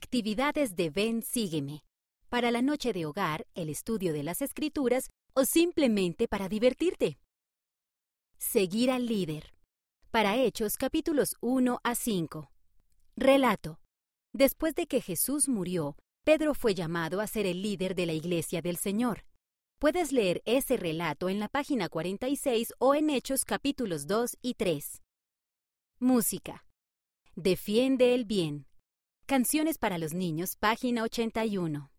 Actividades de Ven, sígueme. Para la noche de hogar, el estudio de las escrituras o simplemente para divertirte. Seguir al líder. Para Hechos capítulos 1 a 5. Relato. Después de que Jesús murió, Pedro fue llamado a ser el líder de la iglesia del Señor. Puedes leer ese relato en la página 46 o en Hechos capítulos 2 y 3. Música. Defiende el bien. Canciones para los niños, página 81.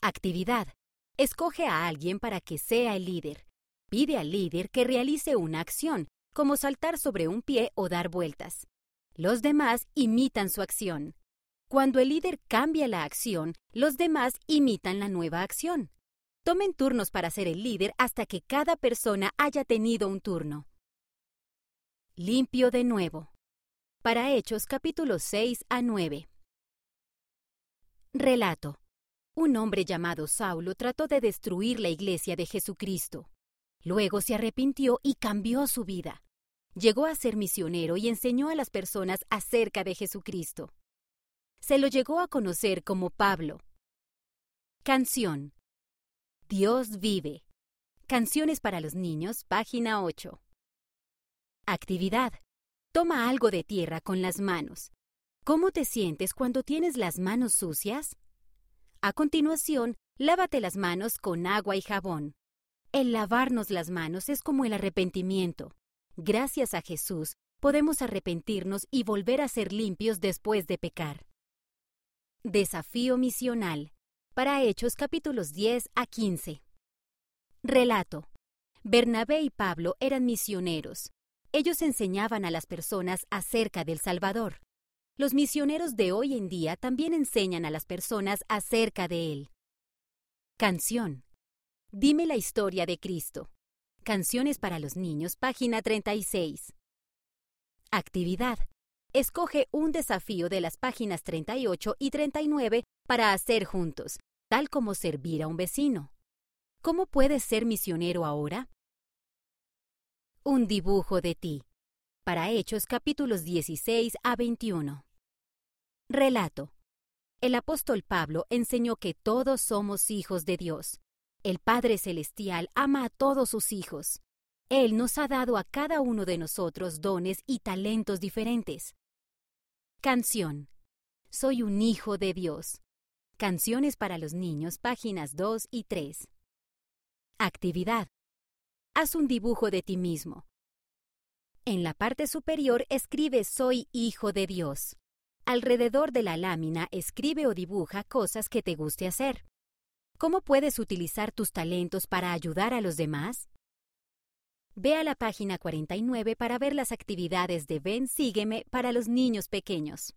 Actividad. Escoge a alguien para que sea el líder. Pide al líder que realice una acción, como saltar sobre un pie o dar vueltas. Los demás imitan su acción. Cuando el líder cambia la acción, los demás imitan la nueva acción. Tomen turnos para ser el líder hasta que cada persona haya tenido un turno. Limpio de nuevo. Para Hechos capítulos 6 a 9. Relato. Un hombre llamado Saulo trató de destruir la iglesia de Jesucristo. Luego se arrepintió y cambió su vida. Llegó a ser misionero y enseñó a las personas acerca de Jesucristo se lo llegó a conocer como Pablo. Canción. Dios vive. Canciones para los niños, página 8. Actividad. Toma algo de tierra con las manos. ¿Cómo te sientes cuando tienes las manos sucias? A continuación, lávate las manos con agua y jabón. El lavarnos las manos es como el arrepentimiento. Gracias a Jesús, podemos arrepentirnos y volver a ser limpios después de pecar. Desafío misional. Para Hechos capítulos 10 a 15. Relato. Bernabé y Pablo eran misioneros. Ellos enseñaban a las personas acerca del Salvador. Los misioneros de hoy en día también enseñan a las personas acerca de Él. Canción. Dime la historia de Cristo. Canciones para los niños, página 36. Actividad. Escoge un desafío de las páginas 38 y 39 para hacer juntos, tal como servir a un vecino. ¿Cómo puedes ser misionero ahora? Un dibujo de ti. Para Hechos capítulos 16 a 21. Relato. El apóstol Pablo enseñó que todos somos hijos de Dios. El Padre Celestial ama a todos sus hijos. Él nos ha dado a cada uno de nosotros dones y talentos diferentes. Canción. Soy un hijo de Dios. Canciones para los niños, páginas 2 y 3. Actividad. Haz un dibujo de ti mismo. En la parte superior escribe Soy hijo de Dios. Alrededor de la lámina escribe o dibuja cosas que te guste hacer. ¿Cómo puedes utilizar tus talentos para ayudar a los demás? Ve a la página 49 para ver las actividades de Ven Sígueme para los niños pequeños.